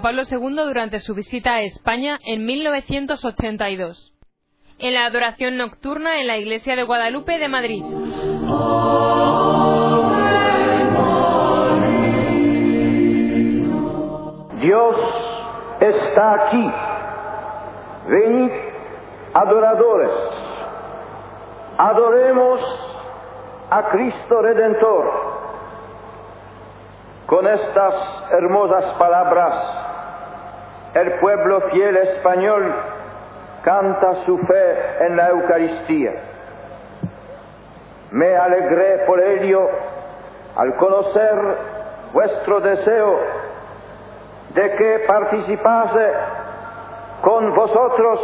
Pablo II durante su visita a España en 1982, en la adoración nocturna en la iglesia de Guadalupe de Madrid. Dios está aquí. Venid, adoradores. Adoremos a Cristo Redentor. Con estas hermosas palabras, el pueblo fiel español canta su fe en la Eucaristía. Me alegré por ello al conocer vuestro deseo de que participase con vosotros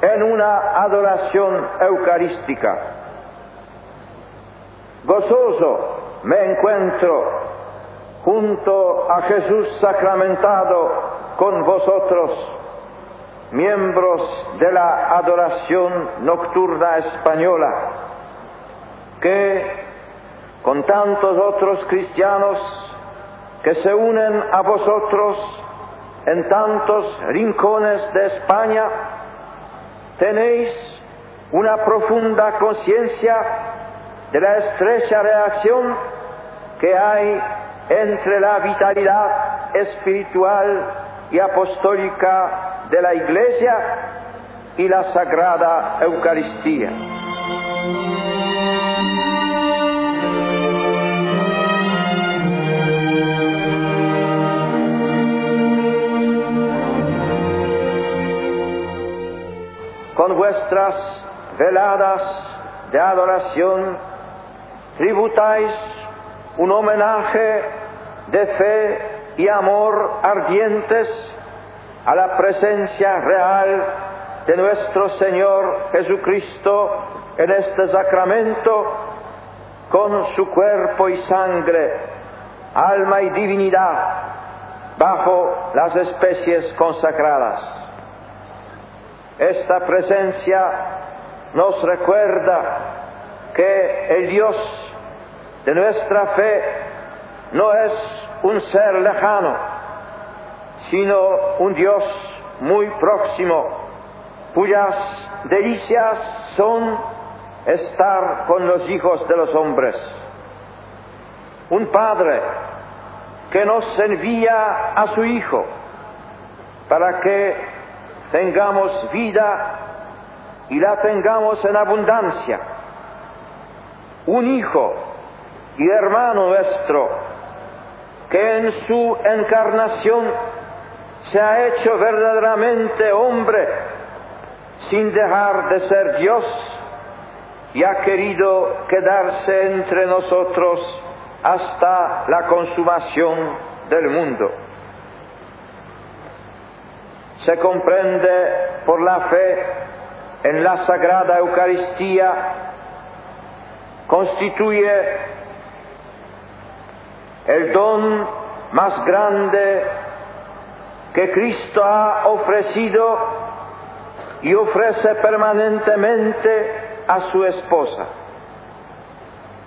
en una adoración eucarística. Gozoso me encuentro junto a Jesús sacramentado con vosotros, miembros de la adoración nocturna española, que con tantos otros cristianos que se unen a vosotros en tantos rincones de España, tenéis una profunda conciencia de la estrecha reacción que hay entre la vitalidad espiritual y apostólica de la Iglesia y la Sagrada Eucaristía. con vuestras veladas de adoración tributáis un homenaje de fe y amor ardientes a la presencia real de nuestro Señor Jesucristo en este sacramento con su cuerpo y sangre, alma y divinidad bajo las especies consagradas. Esta presencia nos recuerda que el Dios de nuestra fe no es un ser lejano, sino un Dios muy próximo, cuyas delicias son estar con los hijos de los hombres. Un Padre que nos envía a su Hijo para que tengamos vida y la tengamos en abundancia. Un hijo y hermano nuestro que en su encarnación se ha hecho verdaderamente hombre sin dejar de ser Dios y ha querido quedarse entre nosotros hasta la consumación del mundo. Se comprende por la fe en la Sagrada Eucaristía, constituye el don más grande que Cristo ha ofrecido y ofrece permanentemente a su esposa.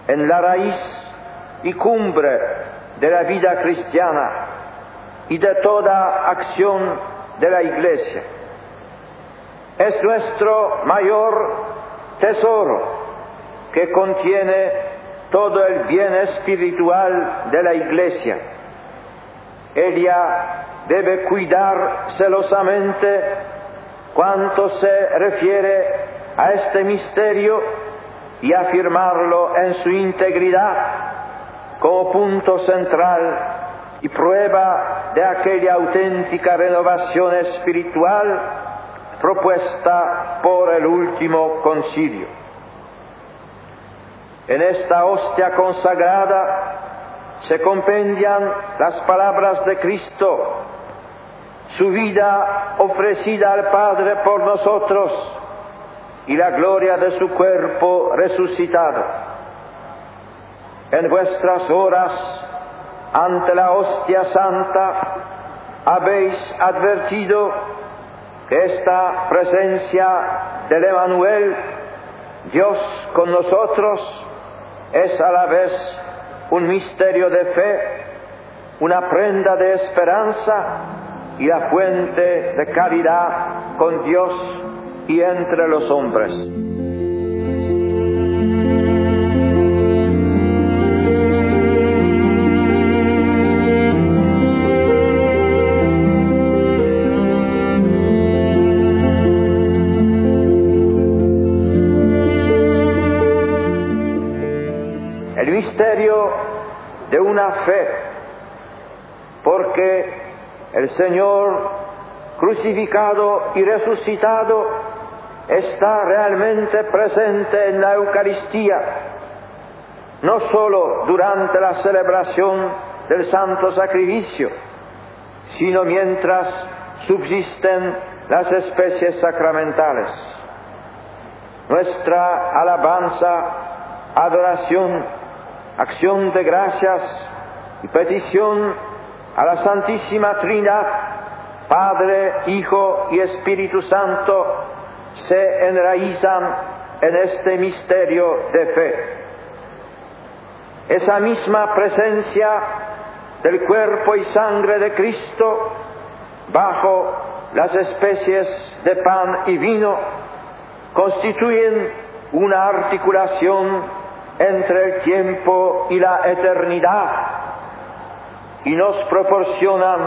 En la raíz y cumbre de la vida cristiana y de toda acción de la iglesia. Es nuestro mayor tesoro que contiene todo el bien espiritual de la iglesia. Ella debe cuidar celosamente cuanto se refiere a este misterio y afirmarlo en su integridad como punto central y prueba de aquella auténtica renovación espiritual propuesta por el último concilio. En esta hostia consagrada se compendian las palabras de Cristo, su vida ofrecida al Padre por nosotros y la gloria de su cuerpo resucitado. En vuestras horas ante la hostia santa, habéis advertido que esta presencia del Emanuel, Dios con nosotros, es a la vez un misterio de fe, una prenda de esperanza y la fuente de caridad con Dios y entre los hombres. El misterio de una fe, porque el Señor crucificado y resucitado está realmente presente en la Eucaristía, no sólo durante la celebración del Santo Sacrificio, sino mientras subsisten las especies sacramentales. Nuestra alabanza, adoración, acción de gracias y petición a la Santísima Trinidad, Padre, Hijo y Espíritu Santo, se enraizan en este misterio de fe. Esa misma presencia del cuerpo y sangre de Cristo bajo las especies de pan y vino constituyen una articulación entre el tiempo y la eternidad y nos proporcionan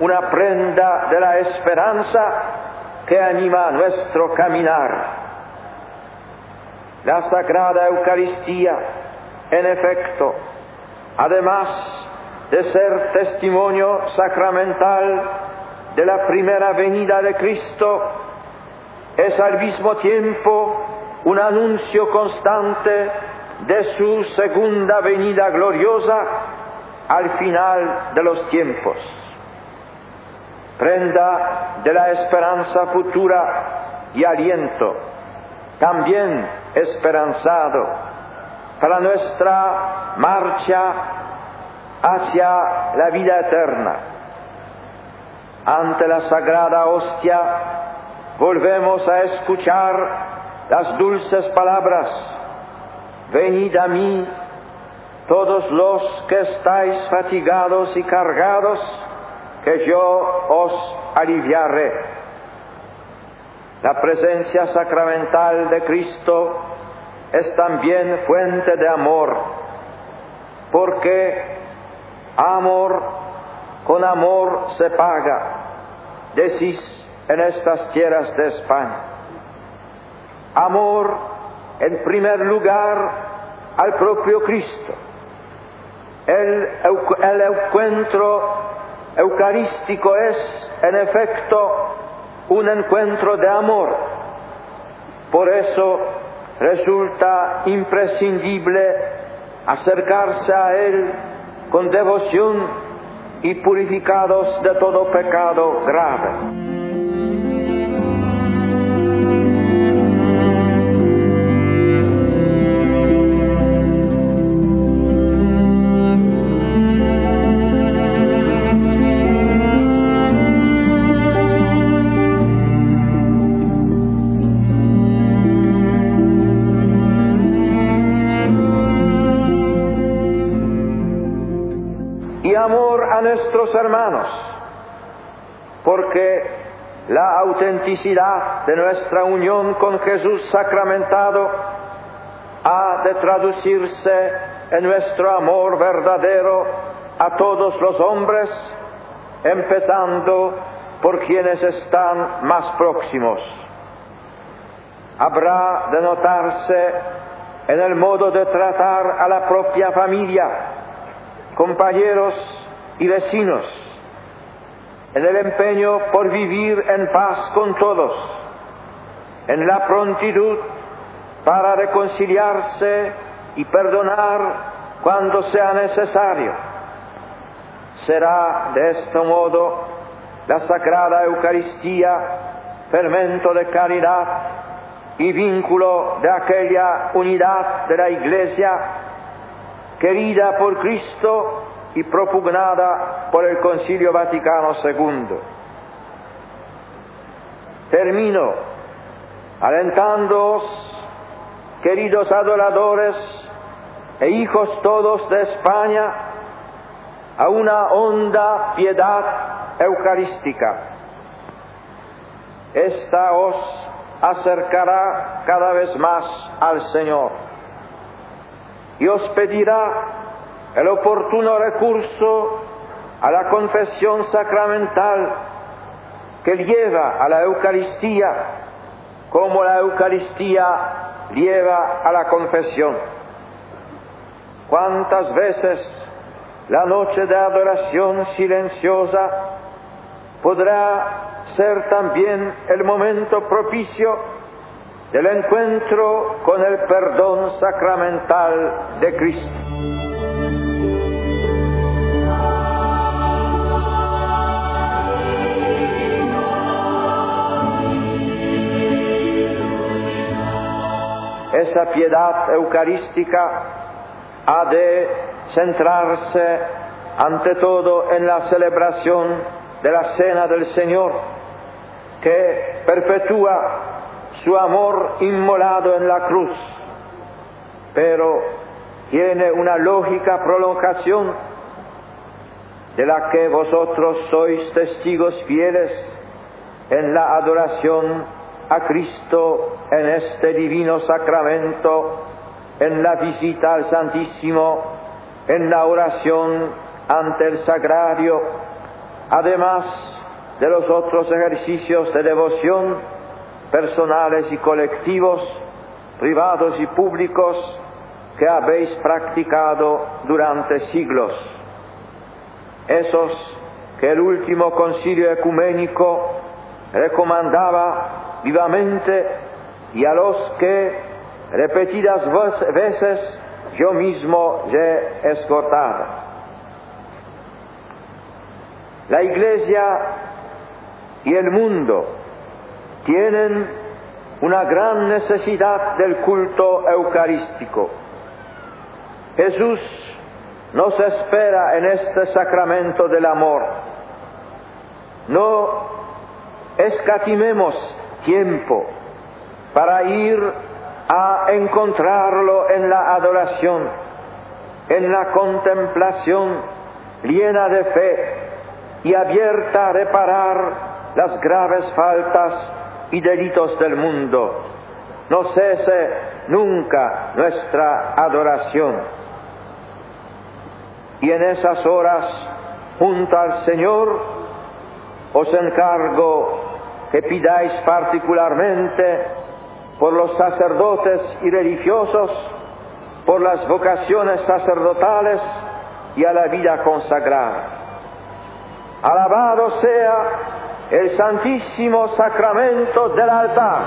una prenda de la esperanza que anima nuestro caminar. La Sagrada Eucaristía, en efecto, además de ser testimonio sacramental de la primera venida de Cristo, es al mismo tiempo un anuncio constante de su segunda venida gloriosa al final de los tiempos. Prenda de la esperanza futura y aliento, también esperanzado para nuestra marcha hacia la vida eterna. Ante la sagrada hostia volvemos a escuchar las dulces palabras, venid a mí todos los que estáis fatigados y cargados, que yo os aliviaré. La presencia sacramental de Cristo es también fuente de amor, porque amor con amor se paga, decís en estas tierras de España. Amor en primer lugar al propio Cristo el, el encuentro eucarístico es, en efecto, un encuentro de amor. Por eso resulta imprescindible acercarse a Él con devoción y purificados de todo pecado grave. Porque la autenticidad de nuestra unión con Jesús sacramentado ha de traducirse en nuestro amor verdadero a todos los hombres, empezando por quienes están más próximos. Habrá de notarse en el modo de tratar a la propia familia, compañeros y vecinos, en el empeño por vivir en paz con todos, en la prontitud para reconciliarse y perdonar cuando sea necesario. Será de este modo la Sagrada Eucaristía fermento de caridad y vínculo de aquella unidad de la Iglesia querida por Cristo y propugnada por el Concilio Vaticano II. Termino alentándoos, queridos adoradores e hijos todos de España, a una honda piedad eucarística. Esta os acercará cada vez más al Señor y os pedirá el oportuno recurso a la confesión sacramental que lleva a la Eucaristía como la Eucaristía lleva a la confesión. ¿Cuántas veces la noche de adoración silenciosa podrá ser también el momento propicio del encuentro con el perdón sacramental de Cristo? Esa piedad eucarística ha de centrarse ante todo en la celebración de la cena del Señor, que perpetúa su amor inmolado en la cruz, pero tiene una lógica prolongación de la que vosotros sois testigos fieles en la adoración a Cristo en este divino sacramento, en la visita al Santísimo, en la oración ante el sagrario, además de los otros ejercicios de devoción personales y colectivos, privados y públicos, que habéis practicado durante siglos. Esos que el último concilio ecuménico recomendaba vivamente y a los que repetidas veces yo mismo he escortado. La Iglesia y el mundo tienen una gran necesidad del culto eucarístico. Jesús nos espera en este sacramento del amor. No escatimemos tiempo para ir a encontrarlo en la adoración, en la contemplación llena de fe y abierta a reparar las graves faltas y delitos del mundo. No cese nunca nuestra adoración. Y en esas horas, junto al Señor, os encargo que pidáis particularmente por los sacerdotes y religiosos, por las vocaciones sacerdotales y a la vida consagrada. Alabado sea el santísimo sacramento del altar.